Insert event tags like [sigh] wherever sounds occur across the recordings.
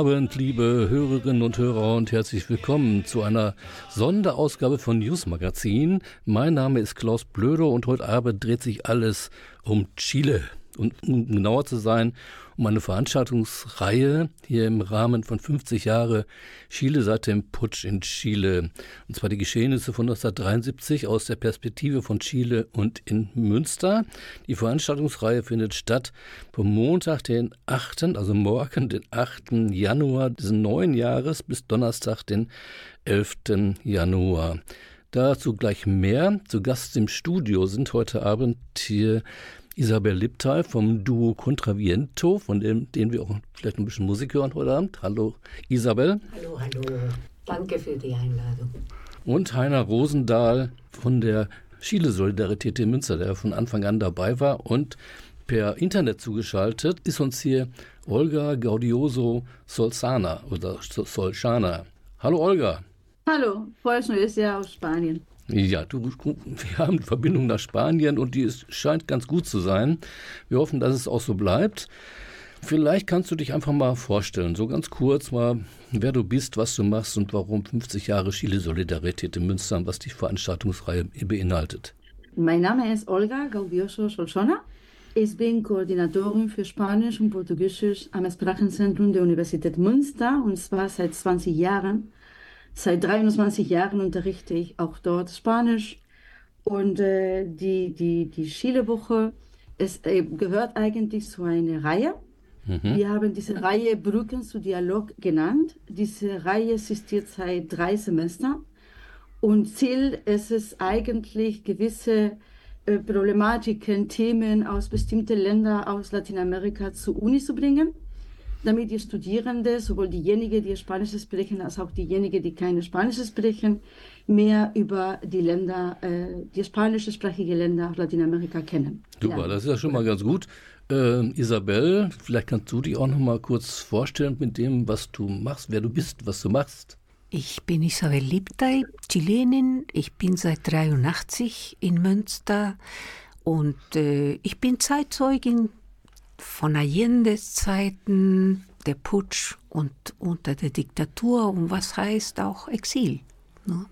Abend, liebe Hörerinnen und Hörer und herzlich willkommen zu einer Sonderausgabe von News Magazin. Mein Name ist Klaus Blödo und heute Abend dreht sich alles um Chile. Und um genauer zu sein, um eine Veranstaltungsreihe hier im Rahmen von 50 Jahre Chile seit dem Putsch in Chile. Und zwar die Geschehnisse von 1973 aus der Perspektive von Chile und in Münster. Die Veranstaltungsreihe findet statt vom Montag, den 8., also morgen, den 8. Januar diesen neuen Jahres bis Donnerstag, den 11. Januar. Dazu gleich mehr. Zu Gast im Studio sind heute Abend hier Isabel Liptal vom Duo Contraviento, von dem, denen wir auch vielleicht ein bisschen Musik hören heute Abend. Hallo Isabel. Hallo, hallo. Danke für die Einladung. Und Heiner Rosendahl von der Chile Solidarität in Münster, der von Anfang an dabei war und per Internet zugeschaltet ist uns hier Olga Gaudioso Solsana oder Solchana. Hallo Olga. Hallo, frohes neues Jahr aus Spanien. Ja, du, wir haben die Verbindung nach Spanien und die ist, scheint ganz gut zu sein. Wir hoffen, dass es auch so bleibt. Vielleicht kannst du dich einfach mal vorstellen, so ganz kurz mal, wer du bist, was du machst und warum 50 Jahre Chile Solidarität in Münster und was die Veranstaltungsreihe beinhaltet. Mein Name ist Olga Gaudioso Solsona. Ich bin Koordinatorin für Spanisch und Portugiesisch am Sprachenzentrum der Universität Münster und zwar seit 20 Jahren. Seit 23 Jahren unterrichte ich auch dort Spanisch. Und äh, die, die, die Chile-Woche äh, gehört eigentlich zu einer Reihe. Mhm. Wir haben diese Reihe Brücken zu Dialog genannt. Diese Reihe existiert seit drei Semestern. Und Ziel ist es eigentlich, gewisse äh, Problematiken, Themen aus bestimmten Ländern aus Lateinamerika zur Uni zu bringen damit die Studierenden, sowohl diejenigen, die Spanisch sprechen, als auch diejenigen, die keine Spanisch sprechen, mehr über die Länder, äh, die spanischsprachige Länder Lateinamerika kennen. Super, ja. das ist ja schon mal ganz gut. Äh, Isabel, vielleicht kannst du dich auch noch mal kurz vorstellen mit dem, was du machst, wer du bist, was du machst. Ich bin Isabel Liptay, Chilenin. Ich bin seit 83 in Münster und äh, ich bin Zeitzeugin von Allende's Zeiten, der Putsch und unter der Diktatur und was heißt auch Exil. Ne?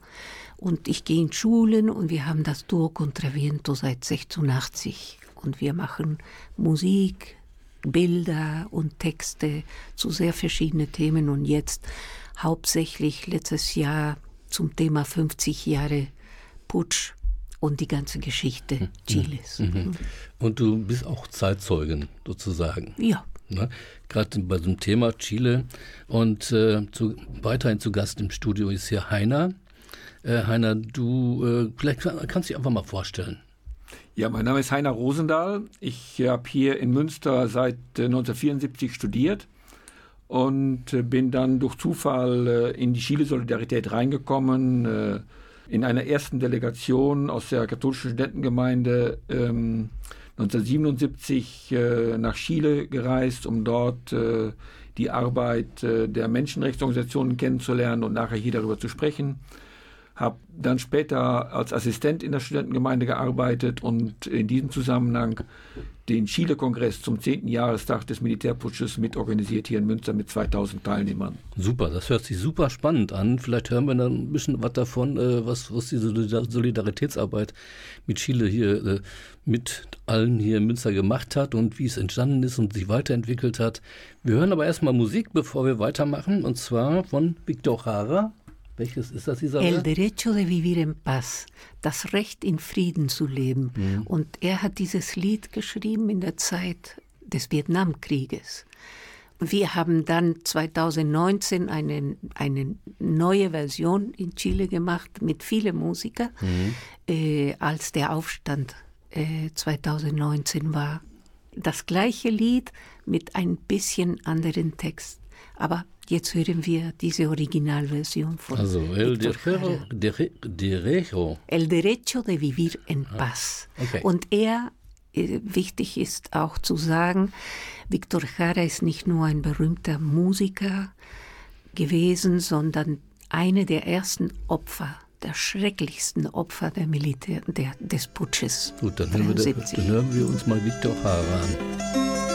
Und ich gehe in Schulen und wir haben das Duo Contraviento seit 86 und wir machen Musik, Bilder und Texte zu sehr verschiedenen Themen und jetzt hauptsächlich letztes Jahr zum Thema 50 Jahre Putsch und die ganze Geschichte mhm. Chiles. Mhm. Und du bist auch Zeitzeugin sozusagen. Ja. Ne? Gerade bei dem Thema Chile. Und äh, zu, weiterhin zu Gast im Studio ist hier Heiner. Äh, Heiner, du äh, vielleicht kannst du dich einfach mal vorstellen. Ja, mein Name ist Heiner Rosendahl. Ich habe hier in Münster seit 1974 äh, studiert und äh, bin dann durch Zufall äh, in die Chile-Solidarität reingekommen in einer ersten Delegation aus der katholischen Studentengemeinde ähm, 1977 äh, nach Chile gereist, um dort äh, die Arbeit äh, der Menschenrechtsorganisationen kennenzulernen und nachher hier darüber zu sprechen habe dann später als Assistent in der Studentengemeinde gearbeitet und in diesem Zusammenhang den Chile-Kongress zum 10. Jahrestag des Militärputsches mitorganisiert hier in Münster mit 2000 Teilnehmern. Super, das hört sich super spannend an. Vielleicht hören wir dann ein bisschen was davon, äh, was, was diese Solidaritätsarbeit mit Chile hier äh, mit allen hier in Münster gemacht hat und wie es entstanden ist und sich weiterentwickelt hat. Wir hören aber erstmal Musik, bevor wir weitermachen, und zwar von Victor Jara Welches ist das, Isabel? El derecho de vivir en paz, das Recht in Frieden zu leben. Mhm. Und er hat dieses Lied geschrieben in der Zeit des Vietnamkrieges. Wir haben dann 2019 eine, eine neue Version in Chile gemacht mit vielen Musikern, mhm. äh, als der Aufstand äh, 2019 war. Das gleiche Lied mit ein bisschen anderen Text. Aber jetzt hören wir diese Originalversion von. Also, El derecho, derecho. El derecho de vivir en ah, paz. Okay. Und er, äh, wichtig ist auch zu sagen, Victor Jara ist nicht nur ein berühmter Musiker gewesen, sondern eine der ersten Opfer, der schrecklichsten Opfer der Militär, der, des Putsches. Gut, dann hören, wir, dann hören wir uns mal Victor Jara an.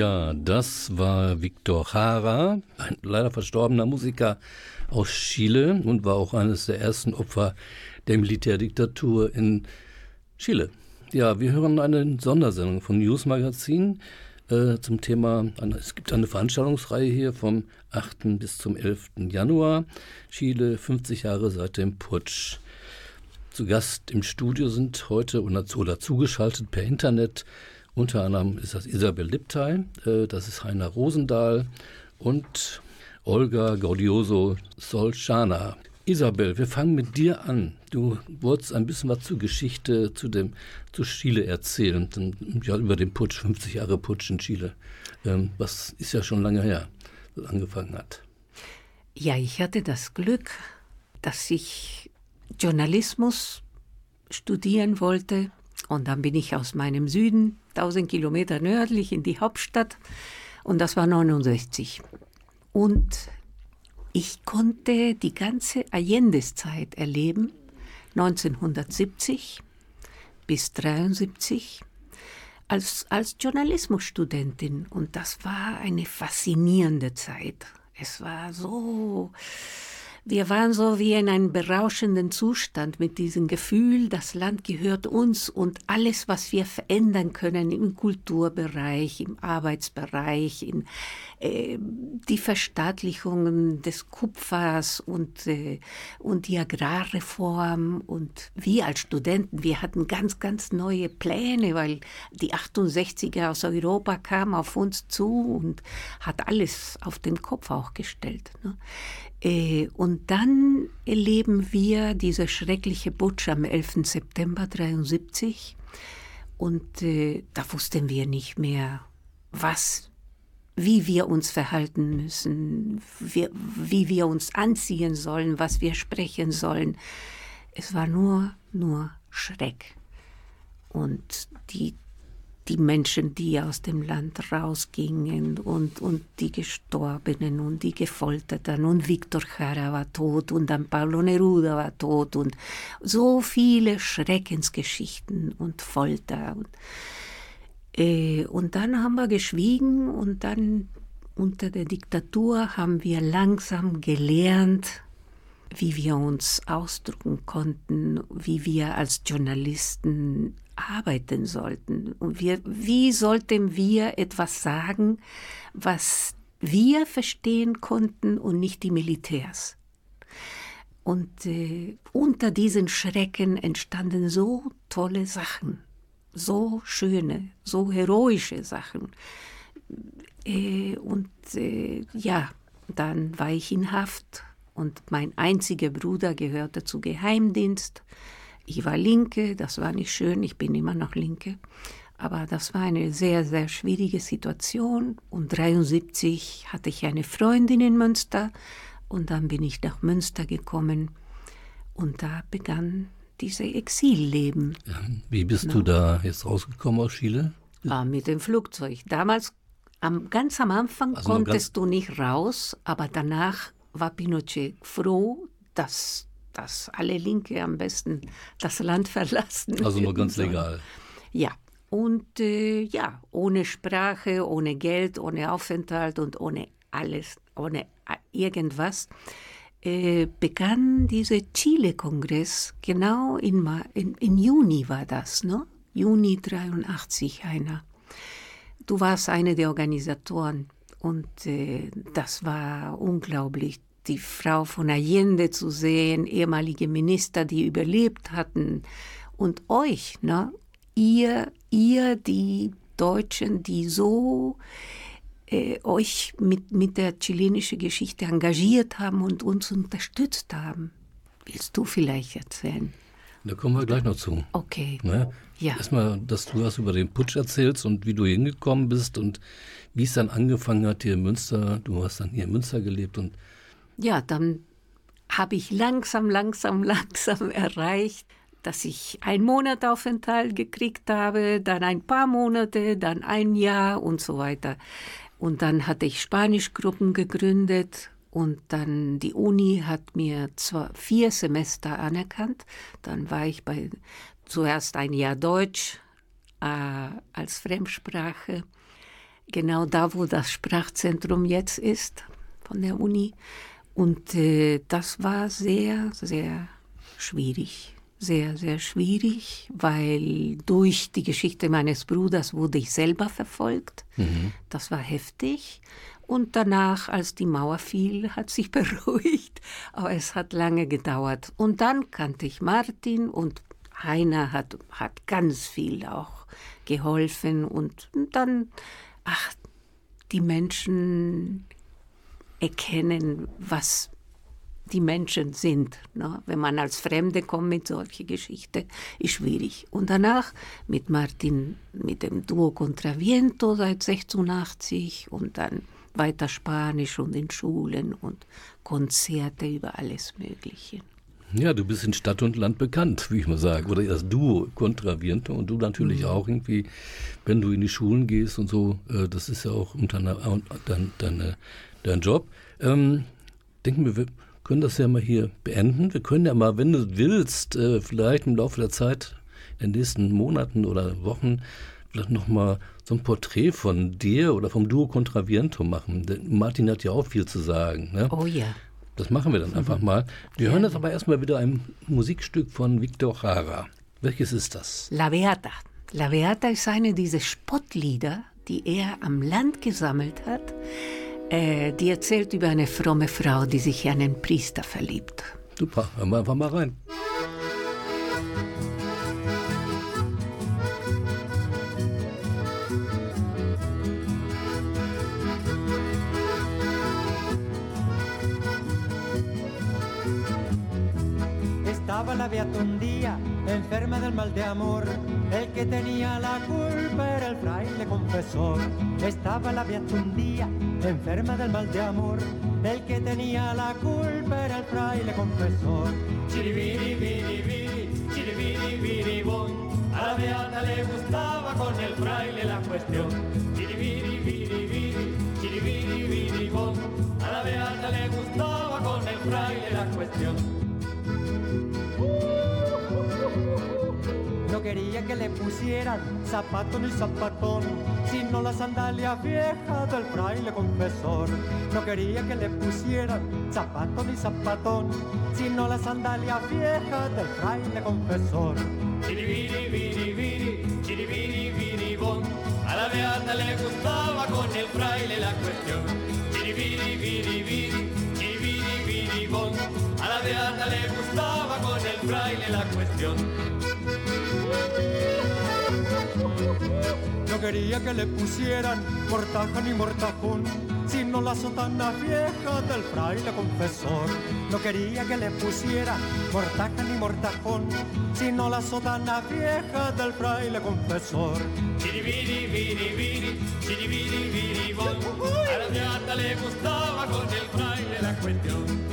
Ja, das war Victor Jara, ein leider verstorbener Musiker aus Chile und war auch eines der ersten Opfer der Militärdiktatur in Chile. Ja, wir hören eine Sondersendung von News Magazin äh, zum Thema, es gibt eine Veranstaltungsreihe hier vom 8. bis zum 11. Januar. Chile, 50 Jahre seit dem Putsch. Zu Gast im Studio sind heute oder, zugeschaltet per Internet unter anderem ist das Isabel Liptay, äh, das ist Heiner Rosendahl und Olga Gaudioso Solschana. Isabel, wir fangen mit dir an. Du wolltest ein bisschen was zur Geschichte, zu dem, zu Chile erzählen, ja, über den Putsch, 50 Jahre Putsch in Chile. Ähm, was ist ja schon lange her, das angefangen hat. Ja, ich hatte das Glück, dass ich Journalismus studieren wollte und dann bin ich aus meinem Süden, 1000 Kilometer nördlich, in die Hauptstadt. Und das war 69. Und ich konnte die ganze Allendes-Zeit erleben, 1970 bis 73, als, als Journalismusstudentin. Und das war eine faszinierende Zeit. Es war so wir waren so wie in einem berauschenden Zustand mit diesem Gefühl, das Land gehört uns und alles, was wir verändern können im Kulturbereich, im Arbeitsbereich, in äh, die Verstaatlichungen des Kupfers und, äh, und die Agrarreform. Und wir als Studenten, wir hatten ganz, ganz neue Pläne, weil die 68er aus Europa kamen auf uns zu und hat alles auf den Kopf auch gestellt. Ne? Äh, und dann erleben wir diese schreckliche Putsch am 11. September 1973 und äh, da wussten wir nicht mehr, was, wie wir uns verhalten müssen, wie, wie wir uns anziehen sollen, was wir sprechen sollen. Es war nur, nur Schreck. Und die die Menschen, die aus dem Land rausgingen und, und die Gestorbenen und die Gefolterten und Victor Jara war tot und dann Pablo Neruda war tot und so viele Schreckensgeschichten und Folter. Und, äh, und dann haben wir geschwiegen und dann unter der Diktatur haben wir langsam gelernt, wie wir uns ausdrücken konnten, wie wir als Journalisten arbeiten sollten. Und wir, wie sollten wir etwas sagen, was wir verstehen konnten und nicht die Militärs? Und äh, unter diesen Schrecken entstanden so tolle Sachen, so schöne, so heroische Sachen. Äh, und äh, ja, dann war ich in Haft und mein einziger Bruder gehörte zu Geheimdienst. Ich war Linke, das war nicht schön, ich bin immer noch Linke. Aber das war eine sehr, sehr schwierige Situation. Und 1973 hatte ich eine Freundin in Münster und dann bin ich nach Münster gekommen und da begann dieses Exilleben. Wie bist no. du da jetzt rausgekommen aus Chile? Ah, mit dem Flugzeug. Damals, am, ganz am Anfang also konntest du nicht raus, aber danach war Pinochet froh, dass dass alle Linke am besten das Land [laughs] verlassen. Also nur ganz legal. Ja. Und äh, ja, ohne Sprache, ohne Geld, ohne Aufenthalt und ohne alles, ohne irgendwas, äh, begann dieser Chile-Kongress, genau in, in, in, Juni war das, ne? Juni 83 einer. Du warst eine der Organisatoren und äh, das war unglaublich die Frau von Allende zu sehen, ehemalige Minister, die überlebt hatten und euch, ne? ihr, ihr die Deutschen, die so äh, euch mit, mit der chilenischen Geschichte engagiert haben und uns unterstützt haben. Willst du vielleicht erzählen? Da kommen wir gleich noch zu. Okay. Ne? Ja. Erstmal, dass du was über den Putsch erzählst und wie du hingekommen bist und wie es dann angefangen hat hier in Münster. Du hast dann hier in Münster gelebt und ja, dann habe ich langsam, langsam, [laughs] langsam erreicht, dass ich einen Monat Aufenthalt gekriegt habe, dann ein paar Monate, dann ein Jahr und so weiter. Und dann hatte ich Spanischgruppen gegründet und dann die Uni hat mir zwar vier Semester anerkannt. Dann war ich bei zuerst ein Jahr Deutsch äh, als Fremdsprache genau da, wo das Sprachzentrum jetzt ist von der Uni. Und äh, das war sehr, sehr schwierig. Sehr, sehr schwierig, weil durch die Geschichte meines Bruders wurde ich selber verfolgt. Mhm. Das war heftig. Und danach, als die Mauer fiel, hat sich [laughs] beruhigt. Aber es hat lange gedauert. Und dann kannte ich Martin und Heiner hat, hat ganz viel auch geholfen. Und dann, ach, die Menschen erkennen, was die Menschen sind. Ne? Wenn man als Fremde kommt mit solcher Geschichte, ist schwierig. Und danach mit Martin, mit dem Duo Contraviento seit 86 und dann weiter Spanisch und in Schulen und Konzerte über alles Mögliche. Ja, du bist in Stadt und Land bekannt, wie ich mal sage. Oder das Duo Contraviento und du natürlich mhm. auch irgendwie, wenn du in die Schulen gehst und so, äh, das ist ja auch unter dein, dein, Job. Ähm, denken wir, können das ja mal hier beenden. Wir können ja mal, wenn du willst, äh, vielleicht im Laufe der Zeit, in den nächsten Monaten oder Wochen, vielleicht nochmal so ein Porträt von dir oder vom Duo Contraviento machen. Denn Martin hat ja auch viel zu sagen. Ne? Oh ja. Das machen wir dann einfach mhm. mal. Wir ja. hören jetzt aber erstmal wieder ein Musikstück von Victor Jara. Welches ist das? La Beata. La Beata ist eine dieser Spottlieder, die er am Land gesammelt hat äh, die erzählt über eine fromme Frau, die sich in einen Priester verliebt. Super, hören wir einfach mal rein. Estaba la beata un día, enferma del mal de amor. El que tenía la culpa era el fraile confesor. Estaba la beata un día, enferma del mal de amor. El que tenía la culpa era el fraile confesor. Chiribiri, biri, biri, chiribiri, biri, bon. A la beata le gustaba con el fraile la cuestión. Chiribiri, biri, biri, chiribiri, biri, bon. A la beata le gustaba con el fraile la cuestión. Quería que le pusieran zapato ni zapatón, sino la sandalia vieja del fraile confesor. No quería que le pusieran zapato ni zapatón, sino la sandalia vieja del fraile confesor. Chiribiri, biri, biri, chiribiri, biri, bon. A la beata le gustaba con el fraile la cuestión. Chiribiri, biri, biri, chiribiri, biri, bon. A la beata le gustaba con el fraile la cuestión. Quería que le pusieran mortaja ni mortajón, sino la sotana vieja del fraile confesor. No quería que le pusieran mortaja ni mortajón, sino la sotana vieja del fraile confesor. A la.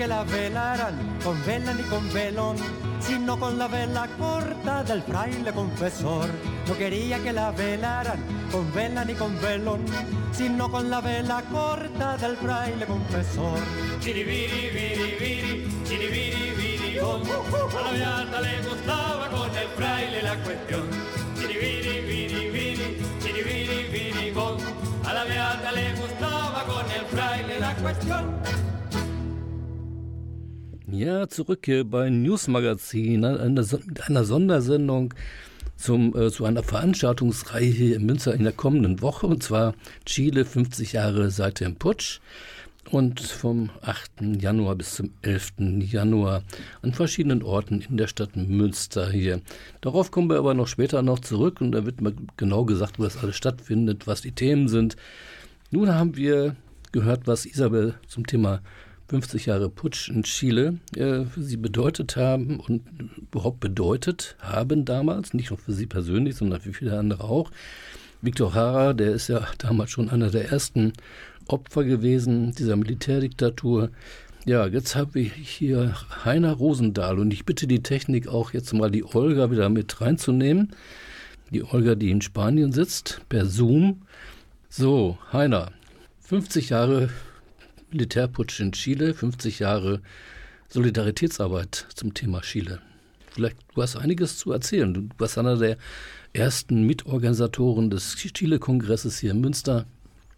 Que la velaran con vela ni con velón, sino con la vela corta del fraile confesor. No quería que la velaran con vela ni con velón, sino con la vela corta del fraile confesor. Chiribiri, biri, biri, chiribiri, biri, bon. A la beata le gustaba con el fraile la cuestión. Chiribiri, biri, biri, chiribiri, biri, bon. A la beata le gustaba con el fraile la cuestión. Ja, zurück hier bei News Magazin, mit einer Sondersendung zum, äh, zu einer Veranstaltungsreihe hier in Münster in der kommenden Woche, und zwar Chile 50 Jahre seit dem Putsch und vom 8. Januar bis zum 11. Januar an verschiedenen Orten in der Stadt Münster hier. Darauf kommen wir aber noch später noch zurück und da wird mal genau gesagt, wo das alles stattfindet, was die Themen sind. Nun haben wir gehört, was Isabel zum Thema 50 Jahre Putsch in Chile äh, für sie bedeutet haben und überhaupt bedeutet haben damals, nicht nur für sie persönlich, sondern für viele andere auch. Victor Hara, der ist ja damals schon einer der ersten Opfer gewesen dieser Militärdiktatur. Ja, jetzt habe ich hier Heiner Rosendahl und ich bitte die Technik auch jetzt mal die Olga wieder mit reinzunehmen. Die Olga, die in Spanien sitzt, per Zoom. So, Heiner, 50 Jahre Militärputsch in Chile, 50 Jahre Solidaritätsarbeit zum Thema Chile. Vielleicht, du hast einiges zu erzählen. Du warst einer der ersten Mitorganisatoren des Chile-Kongresses hier in Münster.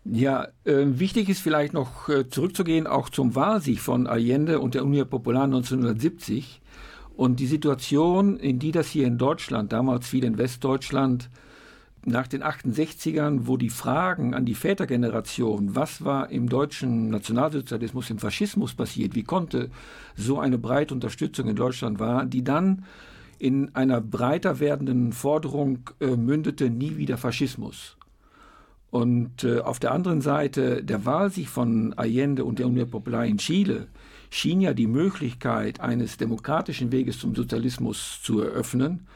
Ja, äh, wichtig ist vielleicht noch äh, zurückzugehen auch zum Wahlsieg von Allende und der Union Popular 1970 und die Situation, in die das hier in Deutschland, damals viel in Westdeutschland, nach den 68ern, wo die Fragen an die Vätergeneration, was war im deutschen Nationalsozialismus, im Faschismus passiert, wie konnte so eine breite Unterstützung in Deutschland war, die dann in einer breiter werdenden Forderung äh, mündete, nie wieder Faschismus. Und äh, auf der anderen Seite der Wahlsieg von Allende und der Union Popular in Chile schien ja die Möglichkeit eines demokratischen Weges zum Sozialismus zu eröffnen,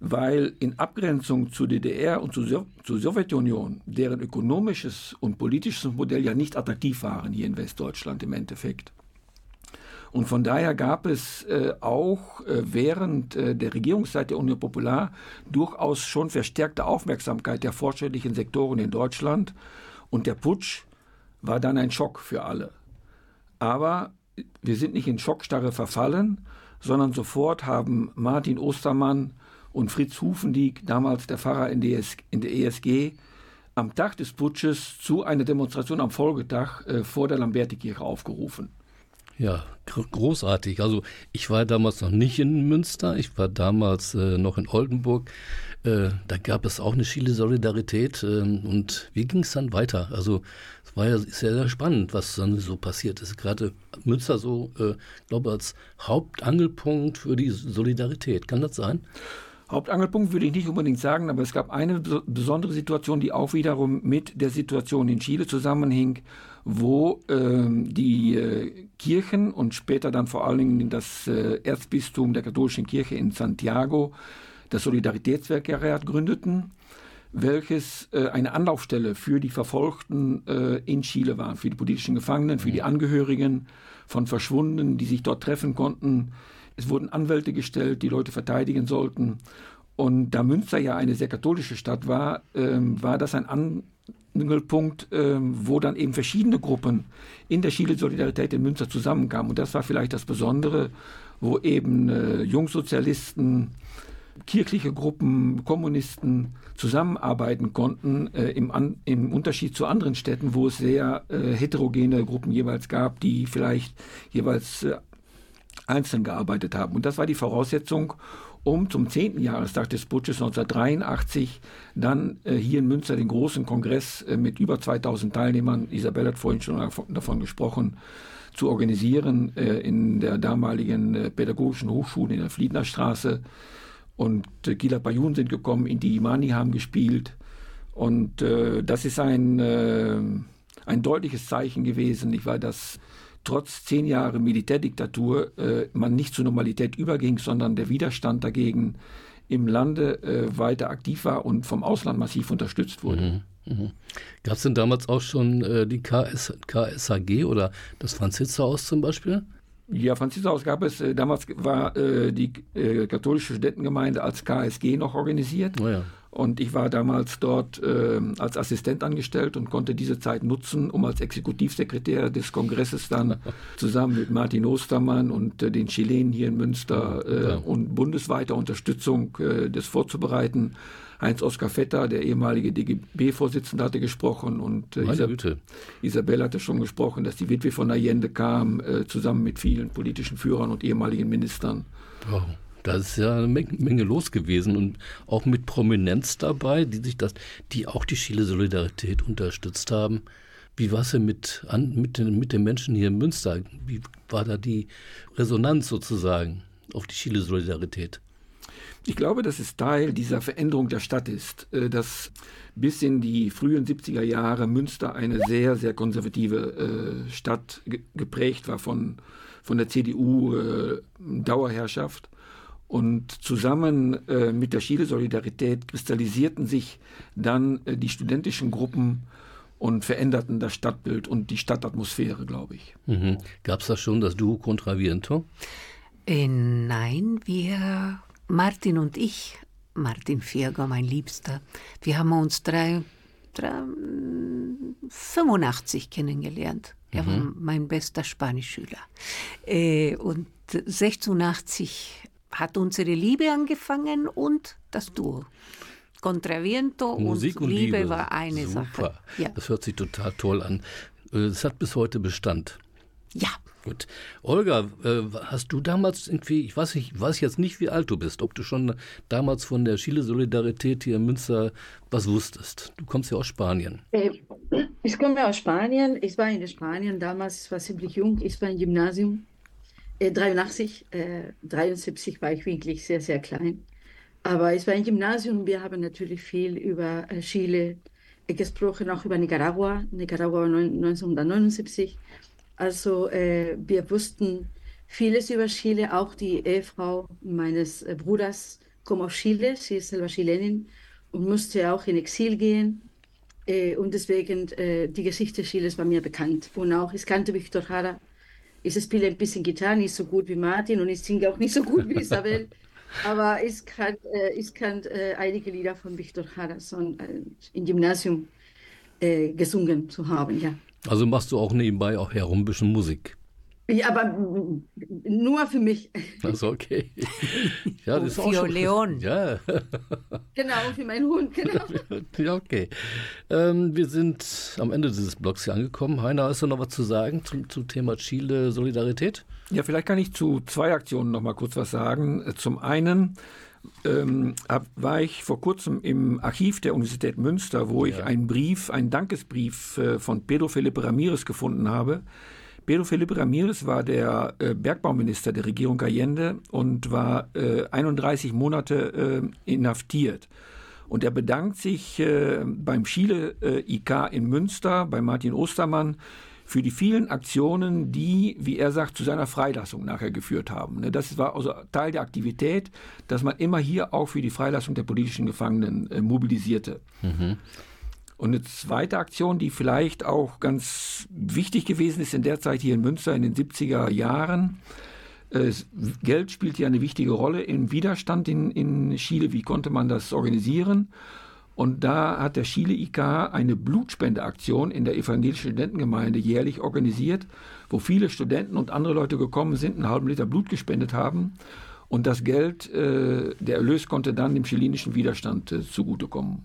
weil in Abgrenzung zur DDR und zur Sowjetunion, deren ökonomisches und politisches Modell ja nicht attraktiv waren hier in Westdeutschland im Endeffekt. Und von daher gab es äh, auch äh, während äh, der Regierungszeit der Union Popular durchaus schon verstärkte Aufmerksamkeit der fortschrittlichen Sektoren in Deutschland. Und der Putsch war dann ein Schock für alle. Aber wir sind nicht in Schockstarre verfallen, sondern sofort haben Martin Ostermann und Fritz Hufendieck, damals der Pfarrer in, der ESG, am Tag des Putsches zu einer Demonstration am Folgetag äh, vor der Lambertikirche aufgerufen. Ja, großartig. Also ich war damals noch nicht in Münster, ich war damals äh, noch in Oldenburg. Äh, da gab es auch eine Chile-Solidarität. Äh, und wie ging es dann weiter? Also es war ja sehr, sehr spannend, was dann so passiert ist. Gerade Münster so, äh, glaube als Hauptangelpunkt für die Solidarität. Kann das sein? Hauptangelpunkt würde ich nicht unbedingt sagen, aber es gab eine besondere Situation, die auch wiederum mit der Situation in Chile zusammenhing, wo äh, die äh, Kirchen und später dann vor allen Dingen das äh, Erzbistum der katholischen Kirche in Santiago das Solidaritätswerk gründeten, welches äh, eine Anlaufstelle für die Verfolgten äh, in Chile war, für die politischen Gefangenen, für die mhm. Angehörigen von Verschwundenen, die sich dort treffen konnten es wurden Anwälte gestellt, die Leute verteidigen sollten. Und da Münster ja eine sehr katholische Stadt war, ähm, war das ein Angelpunkt, ähm, wo dann eben verschiedene Gruppen in der Chile Solidarität in Münster zusammenkamen. Und das war vielleicht das Besondere, wo eben äh, Jungsozialisten, kirchliche Gruppen, Kommunisten zusammenarbeiten konnten, äh, im, an, im, Unterschied zu anderen Städten, wo es sehr äh, heterogene Gruppen jeweils gab, die vielleicht jeweils äh, einzeln gearbeitet haben. Und das war die Voraussetzung, um zum 10. Jahrestag des Putsches 1983 dann äh, hier in Münster den großen Kongress äh, mit über 2000 Teilnehmern, Isabel hat vorhin schon davon gesprochen, zu organisieren äh, in der damaligen äh, Pädagogischen Hochschule in der Fliednerstraße. Und äh, Gila Payun sind gekommen, Inti Imani haben gespielt. Und äh, das ist ein, äh, ein deutliches Zeichen gewesen, nicht wahr, dass trotz zehn Jahre Militärdiktatur äh, man nicht zur Normalität überging, sondern der Widerstand dagegen im Lande äh, weiter aktiv war und vom Ausland massiv unterstützt wurde. Mhm. Mhm. Gab es denn damals auch schon äh, die KS, KSAG oder das Franzishaus zum Beispiel? Ja, Franzishaus gab es. Äh, damals war äh, die äh, katholische Studentengemeinde als KSG noch organisiert. Oh ja. Und ich war damals dort äh, als Assistent angestellt und konnte diese Zeit nutzen, um als Exekutivsekretär des Kongresses dann [laughs] zusammen mit Martin Ostermann und äh, den Chilenen hier in Münster äh, ja. und bundesweiter Unterstützung äh, des vorzubereiten. Heinz-Oskar Vetter, der ehemalige DGB-Vorsitzende, hatte gesprochen und äh, Isab Isabel hatte schon gesprochen, dass die Witwe von Allende kam, äh, zusammen mit vielen politischen Führern und ehemaligen Ministern. Wow. Da ist ja eine Menge los gewesen und auch mit Prominenz dabei, die sich das, die auch die Chile Solidarität unterstützt haben. Wie war es denn mit, an, mit, den, mit den Menschen hier in Münster? Wie war da die Resonanz sozusagen auf die Chile Solidarität? Ich glaube, dass es Teil dieser Veränderung der Stadt ist, äh, dass bis in die frühen 70er Jahre Münster eine sehr, sehr konservative äh, Stadt geprägt war von, von der CDU äh. Und zusammen äh, mit der Chile-Solidarität kristallisierten sich dann äh, die studentischen Gruppen und veränderten das Stadtbild und die Stadtatmosphäre, glaube ich. Mhm. Gab es da schon das Duo Contra Viento? Äh, nein, wir, Martin und ich, Martin Vierger, mein Liebster, wir haben uns drei, drei 85 kennengelernt. Er war Mhm. mein bester Spanischschüler. Äh, und 86 hat unsere Liebe angefangen und das Duo. Contraviento Musik und und Liebe, Liebe. war eine Super. Sache. Ja. Das hört sich total toll an. Äh, Es hat bis heute Bestand. ja. Gut. Olga, äh, hast du damals irgendwie, ich weiß, nicht, ich weiß jetzt nicht, wie alt du bist, ob du schon damals von der Chile Solidarität hier in Münster was wusstest. Du kommst ja aus Spanien. Äh, Ich komme aus Spanien. Ich war in Spanien damals, ich war ziemlich jung. Ich war im Gymnasium. Äh, 83, äh, 73 war ich wirklich sehr, sehr klein. Aber ich war im Gymnasium. Wir haben natürlich viel über äh, Chile äh, gesprochen, auch über Nicaragua. Nicaragua war neun- 1979. Also äh, wir wussten vieles über Chile. Auch die Ehefrau meines äh, Bruders kommt aus Chile. Sie ist selber Chilenin und musste auch in Exil gehen. Äh, und deswegen, äh, die Geschichte Chiles war mir bekannt. Und auch, ich kannte Victor Jara. Ich spiele ein bisschen Gitarre, nicht so gut wie Martin und ich singe auch nicht so gut wie Isabel. [laughs] Aber ich kann, äh, ich kann äh, einige Lieder von Victor Jara so, äh, im Gymnasium äh, gesungen zu haben, ja. Also machst du auch nebenbei auch herum ein bisschen Musik. Ja, aber nur für mich. Also okay. [laughs] Ja, das ist auch schon. Leon. Ja, Genau, für meinen Hund, genau. [laughs] ja okay. Ähm, wir sind am Ende dieses Blogs hier angekommen. Heiner, hast du noch was zu sagen zum, zum Thema Chile Solidarität? Ja, vielleicht kann ich zu zwei Aktionen noch mal kurz was sagen. Zum einen ähm, hab, war ich vor kurzem im Archiv der Universität Münster, wo ich einen Brief, einen Dankesbrief äh, von Pedro Felipe Ramirez gefunden habe. Pedro Felipe Ramirez war der äh, Bergbauminister der Regierung Allende und war äh, 31 Monate äh, inhaftiert. Und er bedankt sich äh, beim Chile äh, IK in Münster, bei Martin Ostermann, für die vielen Aktionen, die, wie er sagt, zu seiner Freilassung nachher geführt haben. Ne, Das war also Teil der Aktivität, dass man immer hier auch für die Freilassung der politischen Gefangenen äh, mobilisierte. Und eine zweite Aktion, die vielleicht auch ganz wichtig gewesen ist in der Zeit hier in Münster in den 70er Jahren. Äh, Geld spielt hier eine wichtige Rolle im Widerstand in, in Chile. Wie konnte man das organisieren? Und da hat der Chile IK eine Blutspendeaktion in der evangelischen Studentengemeinde jährlich organisiert, wo viele Studenten und andere Leute gekommen sind, einen halben Liter Blut gespendet haben. Und das Geld, äh, der Erlös konnte dann dem chilenischen Widerstand äh, zugutekommen.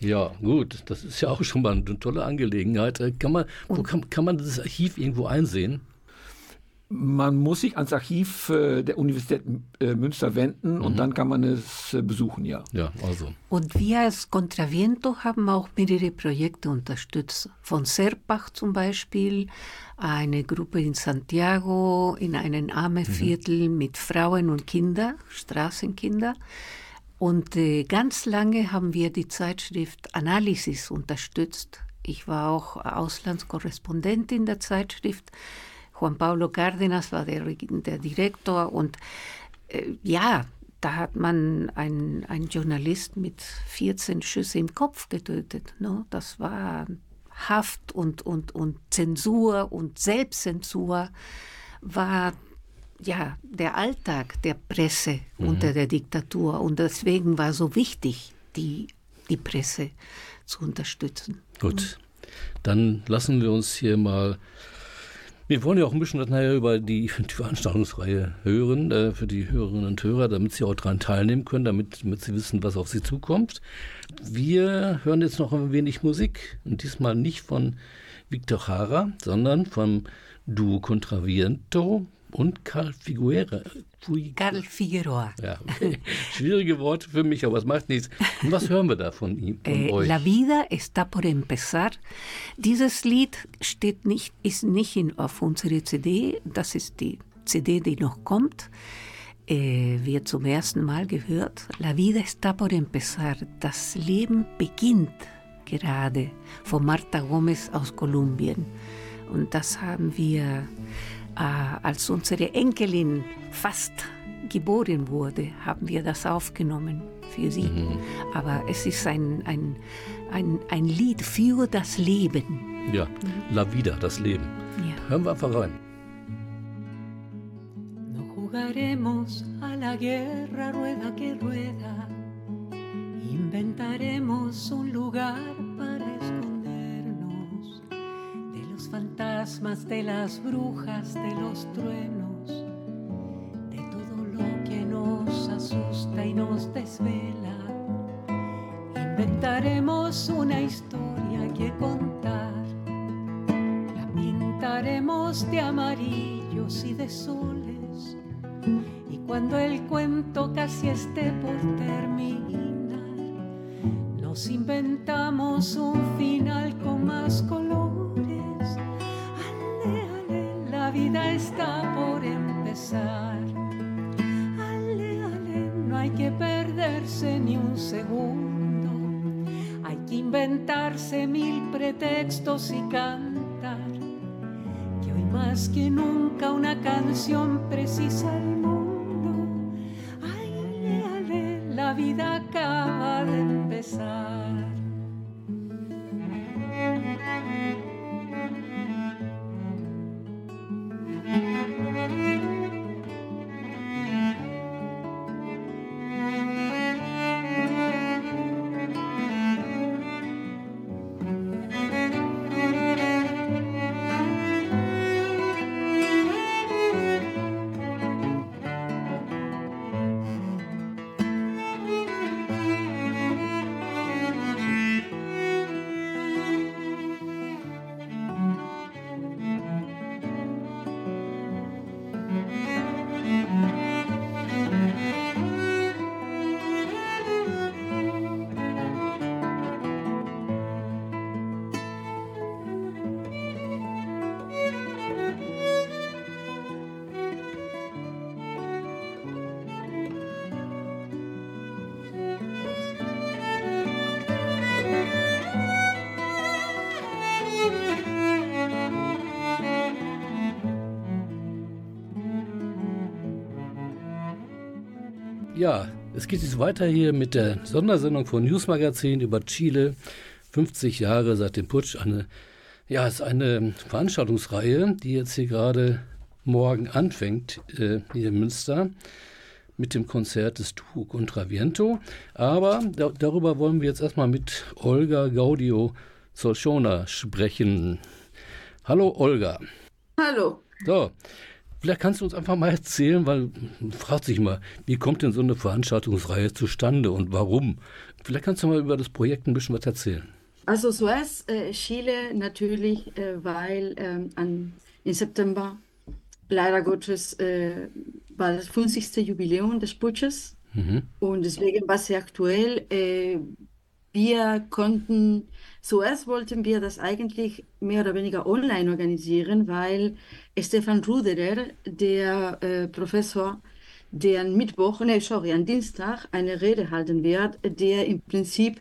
Ja, gut, das ist ja auch schon mal eine tolle Angelegenheit. Äh, Kann man, wo kann, kann man das Archiv irgendwo einsehen? Man muss sich ans Archiv äh, der Universität äh, Münster wenden und dann kann man es besuchen, ja. Ja, also. Und wir als Contraviento haben auch mehrere Projekte unterstützt. Von Serpach zum Beispiel, eine Gruppe in Santiago, in einem Armeviertel mit Frauen und Kindern, Straßenkinder. Und äh, ganz lange haben wir die Zeitschrift Analysis unterstützt. Ich war auch Auslandskorrespondentin der Zeitschrift. Juan Pablo Cárdenas war der, der Direktor und äh, ja, da hat man einen, einen Journalist mit 14 Schüsse im Kopf getötet. Ne? Das war Haft und, und, und Zensur und Selbstzensur war ja der Alltag der Presse unter der Diktatur. Und deswegen war so wichtig, die, die Presse zu unterstützen. Gut, dann lassen wir uns hier mal. Wir wollen ja auch ein bisschen nachher über die, [laughs] die Veranstaltungsreihe hören, äh, für die Hörerinnen und Hörer, damit sie auch daran teilnehmen können, damit, damit sie wissen, was auf sie zukommt. Wir hören jetzt noch ein wenig Musik und diesmal nicht von Victor Jara, sondern vom Duo Contraviento und Carl Figuera. Fui- Carl Figueroa. Ja, okay. Schwierige Worte für mich, aber es macht nichts. Und was hören wir da von ihm, von Äh, euch? La vida está por empezar. Dieses Lied steht nicht, ist nicht in, auf unserer CD. Das ist die CD, die noch kommt. Äh, wird zum ersten Mal gehört. La vida está por empezar. Das Leben beginnt gerade. Von Marta Gómez aus Kolumbien. Und das haben wir, als unsere Enkelin fast geboren wurde, haben wir das aufgenommen für sie. Aber es ist ein, ein, ein, ein Lied für das Leben. Ja, La Vida, das Leben. Ja. Hören wir einfach rein. No jugaremos a la guerra rueda que rueda, inventaremos un lugar para escondernos. Fantasmas, de las brujas, de los truenos, de todo lo que nos asusta y nos desvela. Inventaremos una historia que contar, la pintaremos de amarillos y de soles, y cuando el cuento casi esté por terminar, nos inventamos un final con más colores. Ale, ale, la vida está por empezar. Ale, ale, no hay que perderse ni un segundo. Hay que inventarse mil pretextos y cantar. Que hoy más que nunca una canción precisa el mundo. Ale, ale, la vida acaba de empezar. Es geht jetzt weiter hier mit der Sondersendung von News Magazin über Chile. 50 Jahre seit dem Putsch. Eine, ja, es ist eine Veranstaltungsreihe, die jetzt hier gerade morgen anfängt, äh, hier in Münster, mit dem Konzert des Duo Contraviento. Aber da, darüber wollen wir jetzt erstmal mit Olga Gaudio Solschona sprechen. Hallo Olga. Hallo. So, Vielleicht kannst du uns einfach mal erzählen, weil man fragt sich mal, wie kommt denn so eine Veranstaltungsreihe zustande und warum? Vielleicht kannst du mal über das Projekt ein bisschen was erzählen. Also zuerst äh, Chile natürlich, äh, weil ähm, an, im September leider Gottes äh, war das 50. Jubiläum des Putsches Mhm. und deswegen war es sehr aktuell. Äh, wir konnten, zuerst wollten wir das eigentlich mehr oder weniger online organisieren, weil Stefan Ruderer, der äh, Professor, der am Mittwoch, nee, sorry, am Dienstag eine Rede halten wird, der im Prinzip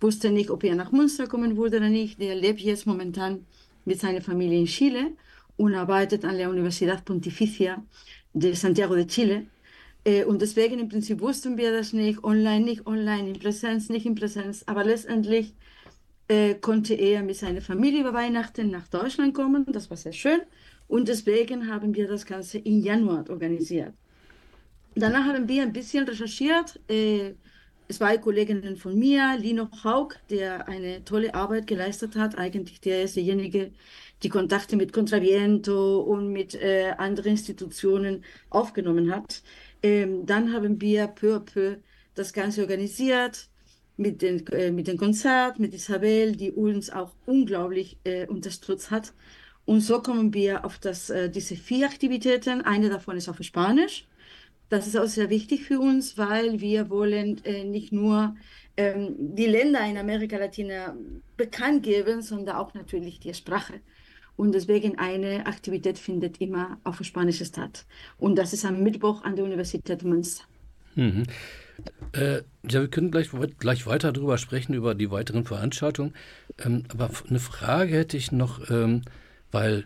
wusste nicht, ob er nach Münster kommen würde oder nicht. Der lebt jetzt momentan mit seiner Familie in Chile und arbeitet an der Universidad Pontificia de Santiago de Chile. Äh, Und deswegen im Prinzip wussten wir das nicht, online, nicht online, in Präsenz, nicht in Präsenz. Aber letztendlich äh, konnte er mit seiner Familie über Weihnachten nach Deutschland kommen. Das war sehr schön. Und deswegen haben wir das Ganze im Januar organisiert. Danach haben wir ein bisschen recherchiert. Äh, zwei Kolleginnen von mir, Lino Haug, der eine tolle Arbeit geleistet hat. Eigentlich der ist derjenige, die Kontakte mit Contraviento und mit äh, anderen Institutionen aufgenommen hat. Ähm, dann haben wir peu à peu das Ganze organisiert mit den, äh, mit dem Konzert, mit Isabel, die uns auch unglaublich äh, unterstützt hat. Und so kommen wir auf das, äh, diese vier Aktivitäten. Eine davon ist auf Spanisch. Das ist auch sehr wichtig für uns, weil wir wollen äh, nicht nur ähm, die Länder in Amerika Latina bekannt geben, sondern auch natürlich die Sprache. Und deswegen eine Aktivität findet immer auf Spanisch statt. Und das ist am Mittwoch an der Universität Münster. Mhm. Äh, ja, wir können gleich, gleich weiter darüber sprechen, über die weiteren Veranstaltungen. Ähm, aber eine Frage hätte ich noch, ähm, weil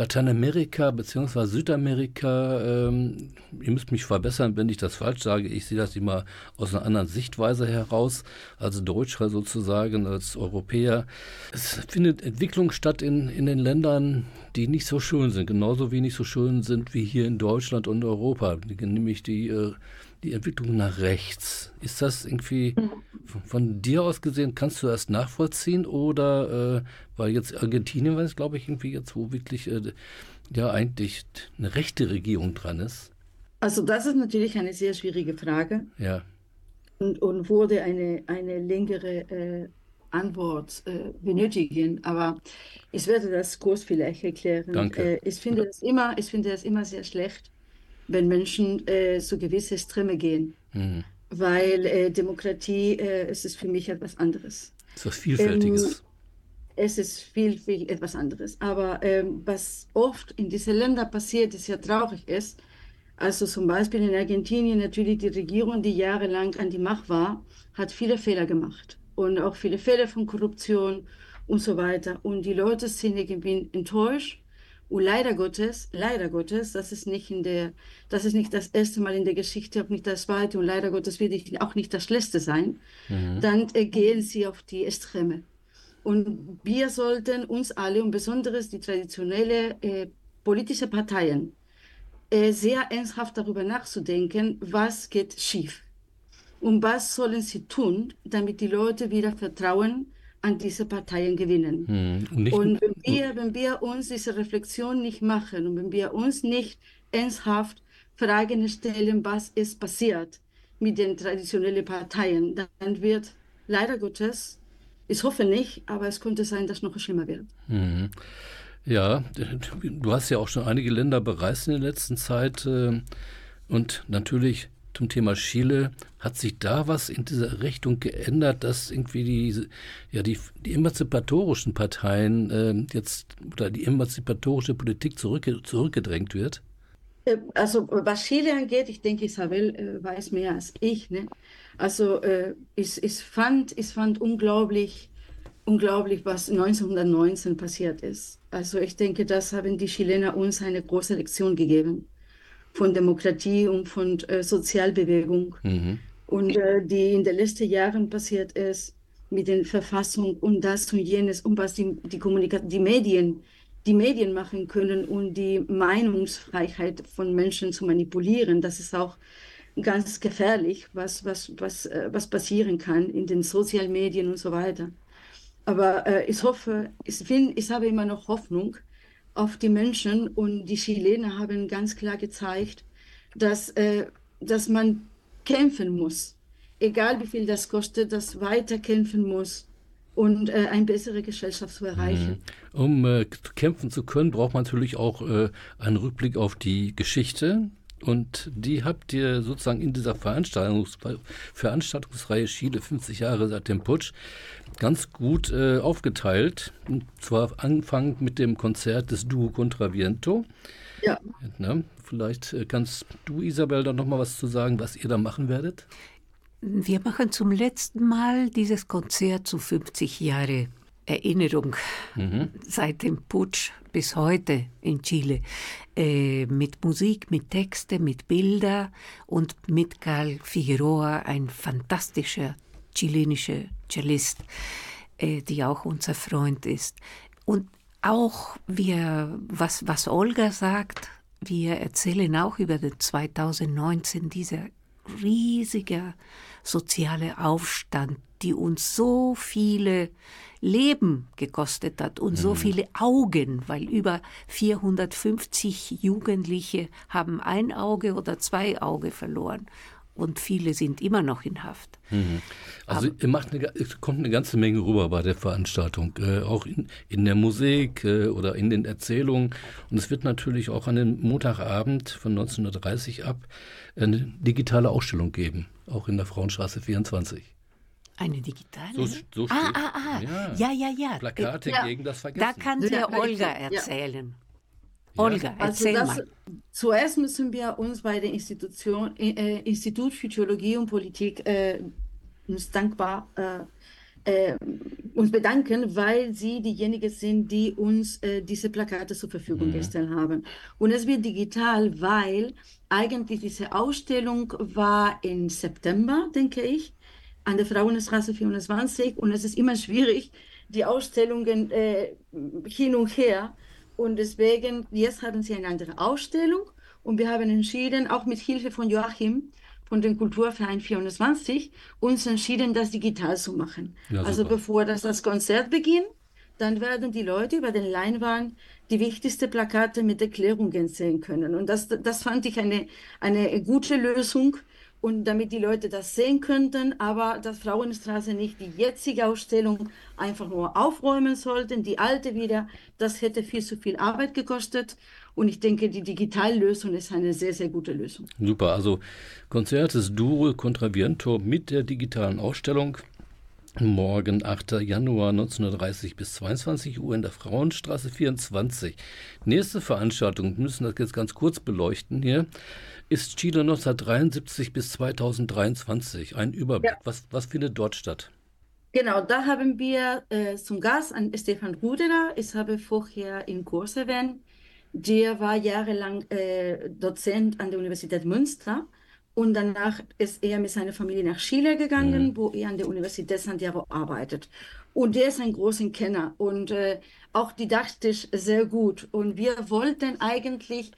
Lateinamerika bzw. Südamerika, ähm, ihr müsst mich verbessern, wenn ich das falsch sage, ich sehe das immer aus einer anderen Sichtweise heraus, als Deutscher sozusagen, als Europäer. Es findet Entwicklung statt in, in den Ländern, die nicht so schön sind, genauso wenig so schön sind wie hier in Deutschland und Europa, nämlich die äh, die Entwicklung nach rechts. Ist das irgendwie von dir aus gesehen, kannst du das nachvollziehen oder äh, weil jetzt Argentinien war es, glaube ich, irgendwie jetzt, wo wirklich äh, ja eigentlich eine rechte Regierung dran ist? Also das ist natürlich eine sehr schwierige Frage. Ja. Und, und würde eine, eine längere äh, Antwort äh, benötigen, aber ich werde das kurz vielleicht erklären. Danke. Äh, ich, finde das immer, ich finde das immer sehr schlecht, wenn Menschen äh, so gewisse Extreme gehen, Mhm. weil äh, Demokratie, äh, es ist für mich etwas anderes. Das ist was Vielfältiges. Es ist viel, viel etwas anderes. Aber ähm, was oft in diesen Ländern passiert, ist ja traurig ist, also zum Beispiel in Argentinien natürlich die Regierung, die jahrelang an die Macht war, hat viele Fehler gemacht und auch viele Fälle von Korruption und so weiter. Und die Leute sind irgendwie enttäuscht. Und leider Gottes, leider Gottes, das ist nicht in der, das ist nicht das erste Mal in der Geschichte, auch nicht das zweite und leider Gottes wird auch nicht das letzte sein. Dann äh, gehen sie auf die Extreme. Und wir sollten uns alle und besonders die traditionelle äh, politische Parteien äh, sehr ernsthaft darüber nachzudenken, was geht schief und was sollen sie tun, damit die Leute wieder Vertrauen an diese Parteien gewinnen. Mhm. Und Und wenn wir, wenn wir uns diese Reflexion nicht machen und wenn wir uns nicht ernsthaft Fragen stellen, was ist passiert mit den traditionellen Parteien, dann wird leider Gottes, ich hoffe nicht, aber es könnte sein, dass noch schlimmer wird. Mhm. Ja, du hast ja auch schon einige Länder bereist in der letzten Zeit äh, und natürlich zum Thema Chile. Hat sich da was in dieser Richtung geändert, dass irgendwie die, ja, die, die emanzipatorischen Parteien äh, jetzt oder die emanzipatorische Politik zurückge zurückgedrängt wird? Äh, Also was Chile angeht, ich denke, Isabel äh, weiß mehr als ich. Ne? Also äh, ich, ich, fand, ich fand unglaublich, unglaublich, was 1919 passiert ist. Also ich denke, das haben die Chilener uns eine große Lektion gegeben von Demokratie und von äh, Sozialbewegung. Mhm. Und äh, die in den letzten Jahren passiert ist mit den Verfassungen und das und jenes und was die, die, Kommunika die Medien, die Medien machen können und die Meinungsfreiheit von Menschen zu manipulieren, das ist auch ganz gefährlich, was, was, was, äh, was passieren kann in den sozialen Medien und so weiter. Aber äh, ich hoffe, ich, find, ich habe immer noch Hoffnung auf die Menschen und die Chilener haben ganz klar gezeigt, dass, äh, dass man kämpfen muss, egal wie viel das kostet, dass weiter kämpfen muss und äh, eine bessere Gesellschaft zu erreichen. Um äh, kämpfen zu können, braucht man natürlich auch äh, einen Rückblick auf die Geschichte. Und die habt ihr sozusagen in dieser Veranstaltungs Veranstaltungsreihe Chile 50 Jahre seit dem Putsch ganz gut äh, aufgeteilt. Und zwar anfangend mit dem Konzert des Duo Contra Viento. Ja. Na, vielleicht äh, kannst du, Isabel, da noch mal was zu sagen, was ihr da machen werdet? Wir machen zum letzten Mal dieses Konzert zu 50 Jahre Erinnerung seit dem Putsch bis heute in Chile. Äh, mit Musik, mit Texte, mit Bilder und mit Carl Figueroa, ein fantastischer chilenischer Cellist, äh, die auch unser Freund ist. Und auch wir, was, was Olga sagt, wir erzählen auch über den 2019, dieser riesige soziale Aufstand, die uns so viele Leben gekostet hat und so viele Augen, weil über 450 Jugendliche haben ein Auge oder zwei Auge verloren und viele sind immer noch in Haft. Also ihr macht eine, es kommt eine ganze Menge rüber bei der Veranstaltung, äh, auch in, in der Musik äh, oder in den Erzählungen. Und es wird natürlich auch an dem Montagabend von 1930 ab eine digitale Ausstellung geben, auch in der Frauenstraße 24. Eine digitale? So, so steht. ah, ah, ah. Ja. Ja, ja, ja. Plakate Ja. gegen das Da Vergessen. kann Ja, der kann ich Olga sagen, ja. erzählen. Olga, Also erzähl das, mal. zuerst müssen wir uns bei der Institution, äh, Institut für Theologie und Politik äh, uns dankbar äh, äh, uns bedanken, weil sie diejenigen sind, die uns äh, diese Plakate zur Verfügung gestellt haben. Und es wird digital, weil eigentlich diese Ausstellung war im September, denke ich, an der Frauenstraße 24 und es ist immer schwierig, die Ausstellungen äh, hin und her. Und deswegen, jetzt haben sie eine andere Ausstellung und wir haben entschieden, auch mit Hilfe von Joachim von den Kulturverein 24 uns entschieden, das digital zu machen. Ja, also bevor das, das Konzert beginnt, dann werden die Leute über den Leinwand die wichtigsten Plakate mit Erklärungen sehen können. Und das, das fand ich eine, eine gute Lösung. Und damit die Leute das sehen könnten, aber dass Frauenstraße nicht die jetzige Ausstellung einfach nur aufräumen sollten, die alte wieder, das hätte viel zu viel Arbeit gekostet. Und ich denke, die Digitallösung ist eine sehr, sehr gute Lösung. Super, also Konzert des Duo Contra Viento mit der digitalen Ausstellung. Morgen, 8. Januar 1930 bis 22 Uhr in der Frauenstraße 24. Nächste Veranstaltung, wir müssen das jetzt ganz kurz beleuchten hier, ist Chile 1973 bis 2023. Ein Überblick. Ja. Was, was findet dort statt? Genau, da haben wir äh, zum Gast an Stefan Ruderer. Ich habe vorher in Kurs erwähnt. Der war jahrelang äh, Dozent an der Universität Münster und danach ist er mit seiner Familie nach Chile gegangen, Mhm. wo er an der Universität Santiago arbeitet. Und der ist ein großer Kenner und äh, auch didaktisch sehr gut. Und wir wollten eigentlich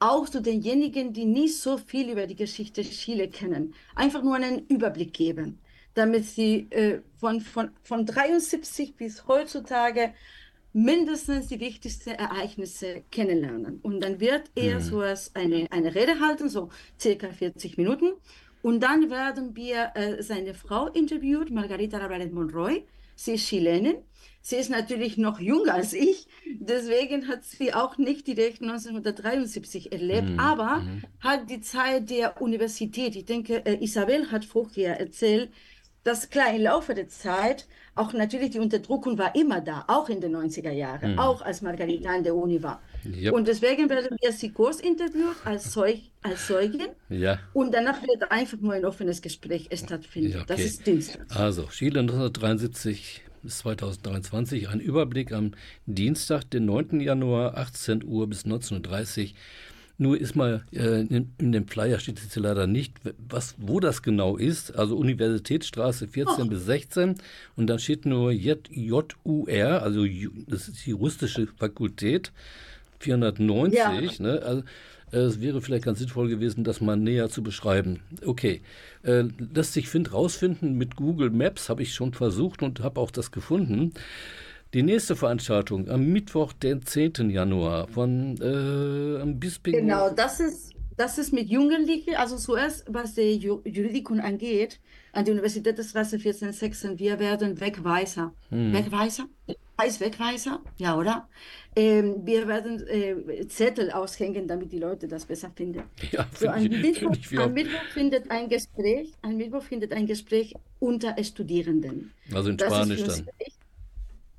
auch zu denjenigen, die nicht so viel über die Geschichte Chile kennen, einfach nur einen Überblick geben, damit sie äh, von, von, von 73 bis heutzutage mindestens die wichtigsten Ereignisse kennenlernen. Und dann wird er so als eine, eine Rede halten, so circa 40 Minuten. Und dann werden wir äh, seine Frau interviewt, Margarita Rabaret Monroy. Sie ist Chilenin. Sie ist natürlich noch jünger als ich, deswegen hat sie auch nicht direkt 1973 erlebt, Mhm, aber mhm. hat die Zeit der Universität, ich denke, äh, Isabel hat vorher erzählt, dass klar im Laufe der Zeit auch natürlich die Unterdrückung war immer da, auch in den 90er Jahren, Mhm. auch als Margarita an der Uni war. Yep. Und deswegen werden wir sie kurz interviewt als, Zeug, als Zeugin Ja, und danach wird einfach nur ein offenes Gespräch stattfinden. Ja, Das okay. ist Dienstag. also Chile 1973 bis 2023. Ein Überblick am Dienstag, den 9. Januar, 18 Uhr bis 19.30 Uhr. Nur ist mal, äh, in, in dem Flyer steht jetzt leider nicht, was, wo das genau ist. Also Universitätsstraße 14 Oh. bis 16 und dann steht nur JUR, also das ist die juristische Fakultät, 490. Ja. Ne? Also, äh, es wäre vielleicht ganz sinnvoll gewesen, das mal näher zu beschreiben. Okay, äh, lässt sich Find rausfinden mit Google Maps, habe ich schon versucht und habe auch das gefunden. Die nächste Veranstaltung am Mittwoch, den 10. Januar von äh, am Bisping. Genau, das ist, das ist mit Jugendlichen, also zuerst, was die Ju Juridikum angeht, an der Universität der Straße 1416, wir werden Wegweiser. Hm. Wegweiser? Heißt Wegweiser? Ja, oder? Ähm, wir werden äh, Zettel aushängen, damit die Leute das besser finden. Ja, So, am finde ich, Mittwoch, find ich am Mittwoch findet ein Gespräch, am Mittwoch findet ein Gespräch unter Studierenden. also in Das ist Spanisch dann. wichtig.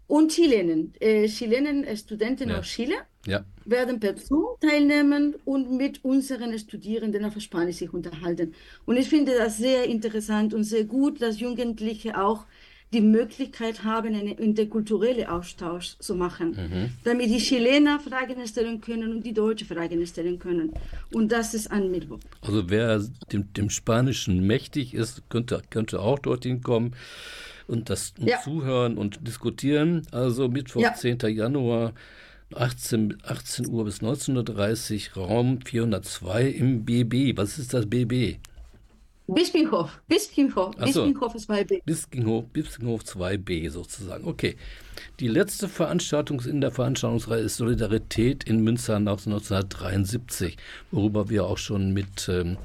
Und Chilenen, äh, Chilenen, äh, Studenten Ja. aus Chile Ja, werden per Zoom teilnehmen und mit unseren Studierenden auf Spanisch sich unterhalten. Und ich finde das sehr interessant und sehr gut, dass Jugendliche auch die Möglichkeit haben, einen interkulturellen Austausch zu machen, Mhm. damit die Chilener Fragen stellen können und die Deutschen Fragen stellen können. Und das ist an Mittwoch. also wer dem, dem Spanischen mächtig ist, könnte, könnte auch dorthin kommen und das Ja. zuhören und diskutieren. Also Mittwoch, Ja. 10. Januar, 18, 18 Uhr bis 19.30 Uhr, Raum 402 im BB. Was ist das BB? Bispinghof, Bispinghof, so. Bispinghof ist bei B. Bispinghof, Bispinghof 2b sozusagen. Okay. Die letzte Veranstaltung in der Veranstaltungsreihe ist Solidarität in Münster nach 1973, worüber wir auch schon mit ähm,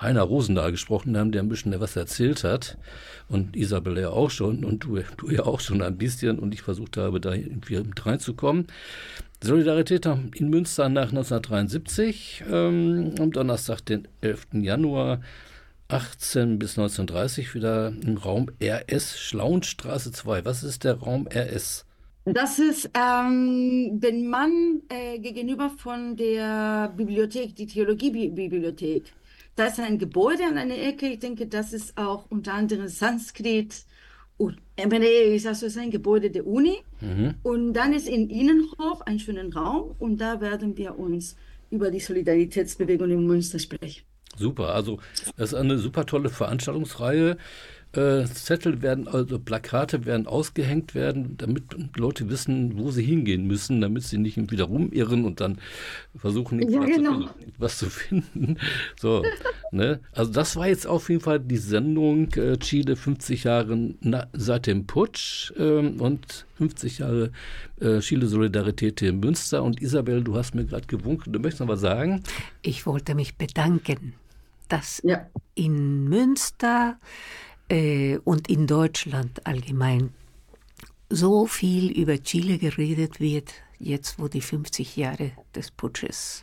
Heiner Rosendahl gesprochen haben, der ein bisschen was erzählt hat. Und Isabel ja auch schon und du, du ja auch schon ein bisschen. Und ich versucht habe, da irgendwie mit reinzukommen. Solidarität in Münster nach 1973, ähm, am Donnerstag, den 11. Januar 18 bis 1930 wieder im Raum RS Schlauenstraße 2. Was ist der Raum RS? Das ist, ähm, wenn man äh, gegenüber von der Bibliothek, die Theologiebibliothek, da ist ein Gebäude an einer Ecke. Ich denke, das ist auch unter anderem Sanskrit und Hebräisch, also es ist ein Gebäude der Uni. Mhm. Und dann ist in Innenhof ein schöner Raum und da werden wir uns über die Solidaritätsbewegung in Münster sprechen. Super, also das ist eine super tolle Veranstaltungsreihe. Äh, Zettel werden, also Plakate werden ausgehängt werden, damit Leute wissen, wo sie hingehen müssen, damit sie nicht wieder rumirren und dann versuchen, Ja, genau. was zu finden. [laughs] So, ne? Also das war jetzt auf jeden Fall die Sendung äh, Chile 50 Jahre na, seit dem Putsch ähm, und 50 Jahre äh, Chile Solidarität hier in Münster. Und Isabel, du hast mir gerade gewunken, du möchtest noch was sagen? Ich wollte mich bedanken, dass Ja. in Münster äh, und in Deutschland allgemein. So viel über Chile geredet wird, jetzt wo die 50 Jahre des Putsches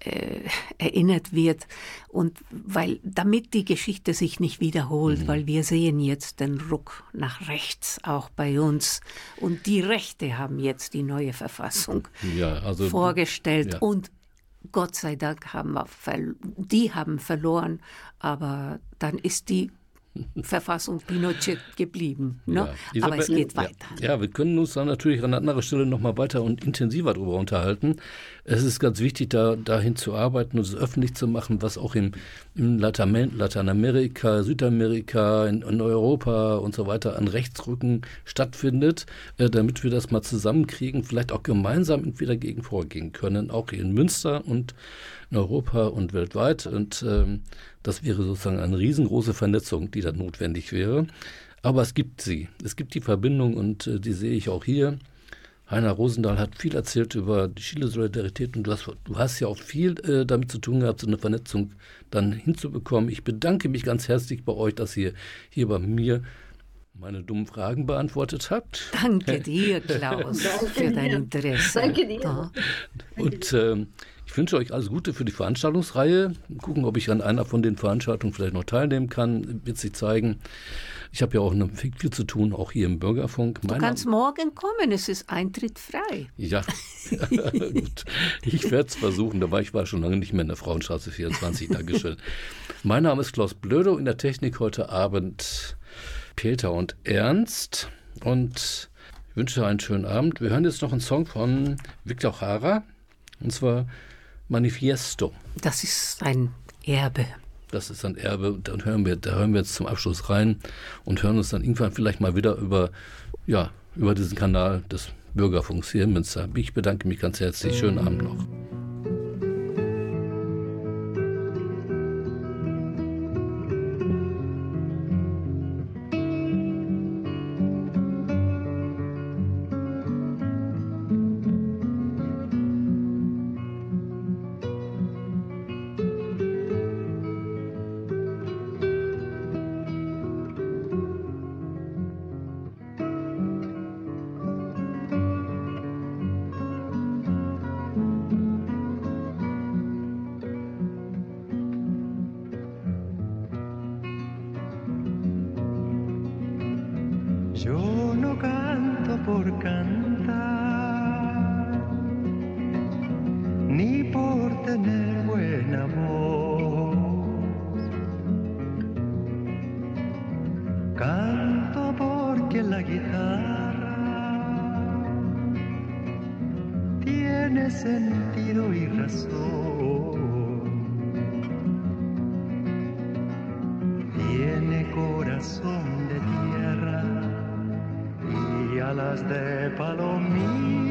äh, erinnert wird. Und weil damit die Geschichte sich nicht wiederholt, weil wir sehen jetzt den Ruck nach rechts auch bei uns. Und die Rechte haben jetzt die neue Verfassung Ja, also vorgestellt. ja. und Gott sei Dank haben wir die haben verloren, aber dann ist die Verfassung Pinochet geblieben. Ne? Ja, aber es geht weiter. Ja, ja, wir können uns dann natürlich an anderer Stelle nochmal weiter und intensiver darüber unterhalten. Es ist ganz wichtig, da dahin zu arbeiten und es öffentlich zu machen, was auch im, in Latein- Lateinamerika, Südamerika, in, in Europa und so weiter an Rechtsrücken stattfindet, äh, damit wir das mal zusammenkriegen, vielleicht auch gemeinsam irgendwie dagegen vorgehen können, auch hier in Münster und in Europa und weltweit. Und ähm, das wäre sozusagen eine riesengroße Vernetzung, die da notwendig wäre. Aber es gibt sie. Es gibt die Verbindung und äh, die sehe ich auch hier. Heiner Rosendahl hat viel erzählt über die Chile-Solidarität und du hast, du hast ja auch viel äh, damit zu tun gehabt, so eine Vernetzung dann hinzubekommen. Ich bedanke mich ganz herzlich bei euch, dass ihr hier bei mir meine dummen Fragen beantwortet habt. Danke [laughs] dir, Klaus, für dein Interesse. Danke dir. Und ähm, ich wünsche euch alles Gute für die Veranstaltungsreihe. Gucken, ob ich an einer von den Veranstaltungen vielleicht noch teilnehmen kann. Wird sich zeigen. Ich habe ja auch noch viel, viel zu tun, auch hier im Bürgerfunk. Du Mein kannst morgen kommen, es ist Eintritt frei. Ja, [laughs] gut. Ich werde es versuchen. Da war ich war schon lange nicht mehr in der Frauenstraße 24. Dankeschön. [laughs] Mein Name ist Klaus Blödo. In der Technik heute Abend Peter und Ernst. Und ich wünsche einen schönen Abend. Wir hören jetzt noch einen Song von Victor Jara. Und zwar Manifiesto. Das ist ein Erbe. Das ist ein Erbe. Dann hören wir, da hören wir jetzt zum Abschluss rein und hören uns dann irgendwann vielleicht mal wieder über, ja, über diesen Kanal des Bürgerfunks hier in Münster. Ich bedanke mich ganz herzlich. Schönen Abend noch. Alas de palomita.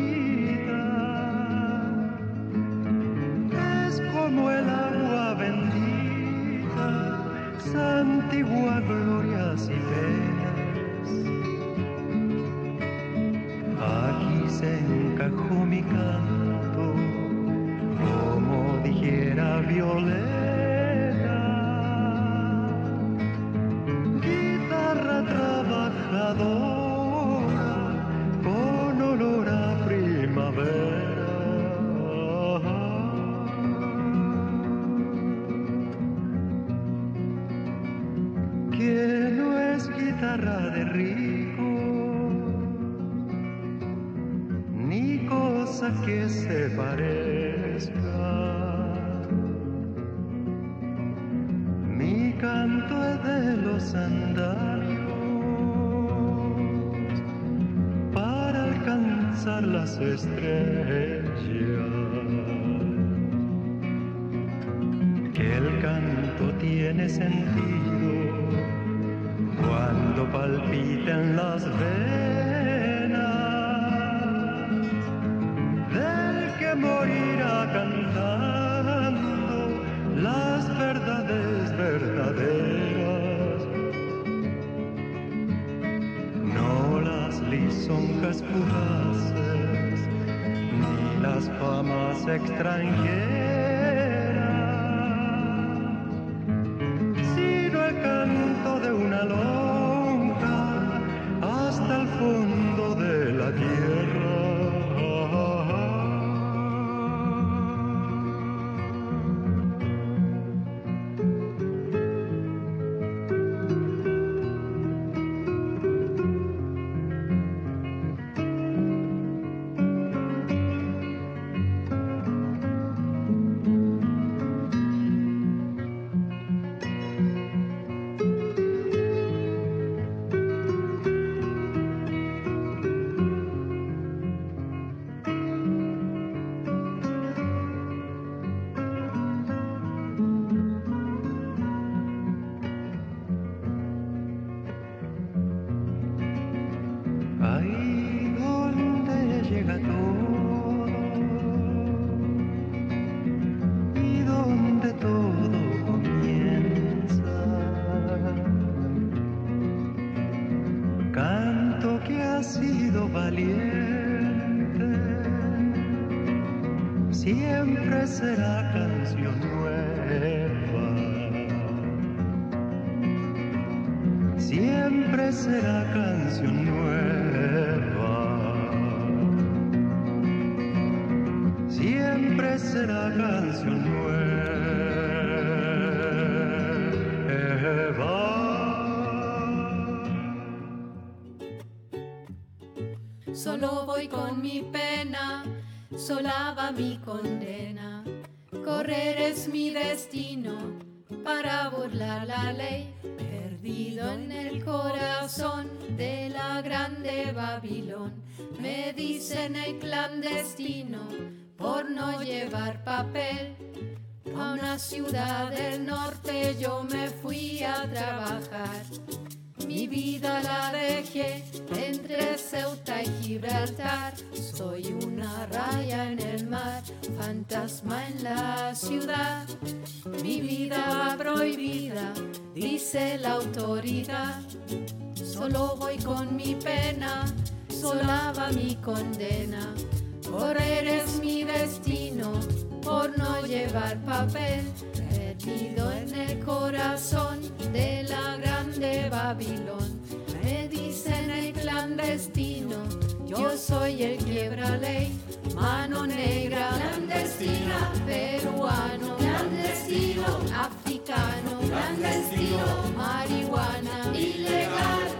Mi condena. Correr es mi destino para burlar la ley. Perdido en el corazón de la grande Babilón, me dicen el clandestino por no llevar papel. A una ciudad del norte yo me fui a trabajar. Mi vida la dejé entre Ceuta y Gibraltar. Soy una raya en el mar, fantasma en la ciudad. Mi vida prohibida, dice la autoridad. Solo voy con mi pena, sola va mi condena. Correr es mi destino por no llevar papel. Perdido en el corazón de la grande Babilón. Me dicen el clandestino, yo soy el quiebra ley. Mano negra, clandestina, peruano, clandestino, africano, clandestino, marihuana, ilegal.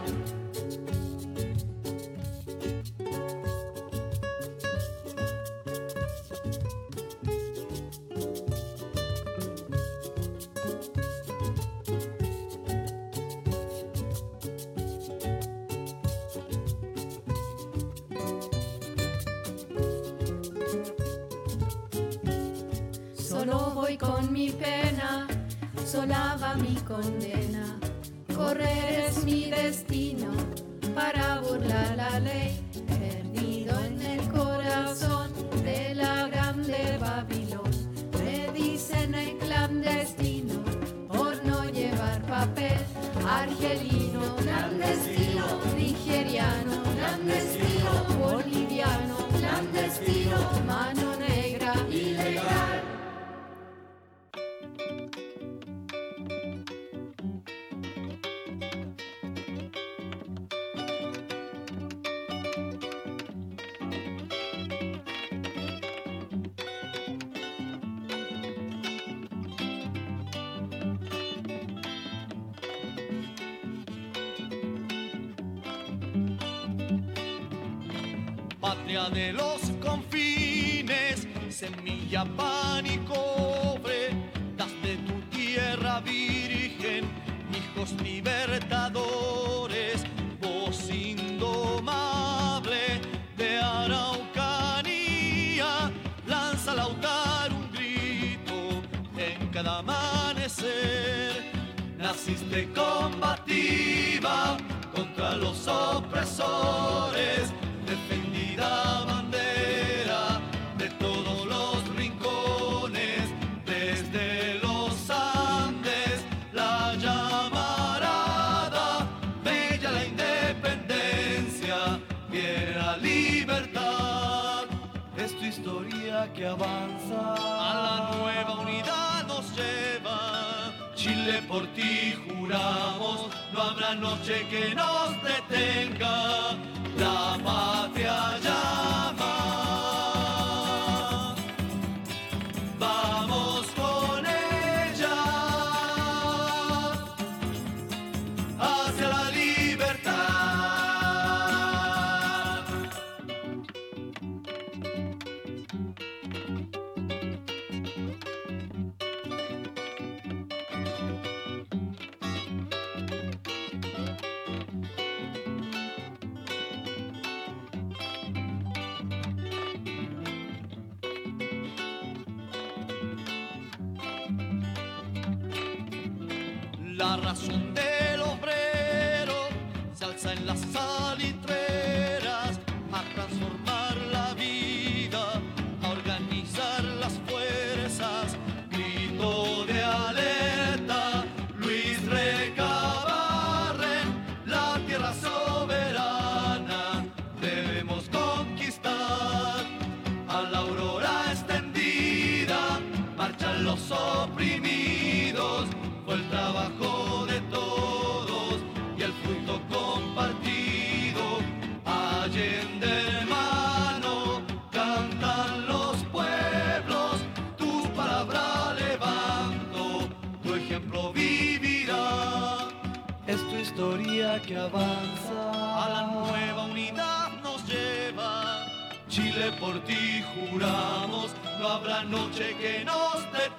Sola va mi condena. Correr es mi destino para burlar la ley. Perdido en el corazón de la grande Babilón. Me dicen el clandestino por no llevar papel. Argelino, clandestino, nigeriano, clandestino, boliviano, clandestino, mano negra, ilegal. patria de los confines, semilla, pan y cobre, das de tu tierra virgen, hijos libertadores, voz indomable de Araucanía, lanza lautar un grito en cada amanecer. Naciste combativa contra los opresores avanza, a la nueva unidad nos lleva. Chile por ti juramos, no habrá noche que nos detenga. guitarra son Avanza a la nueva unidad nos lleva. Chile por ti juramos, no habrá noche que nos detenga.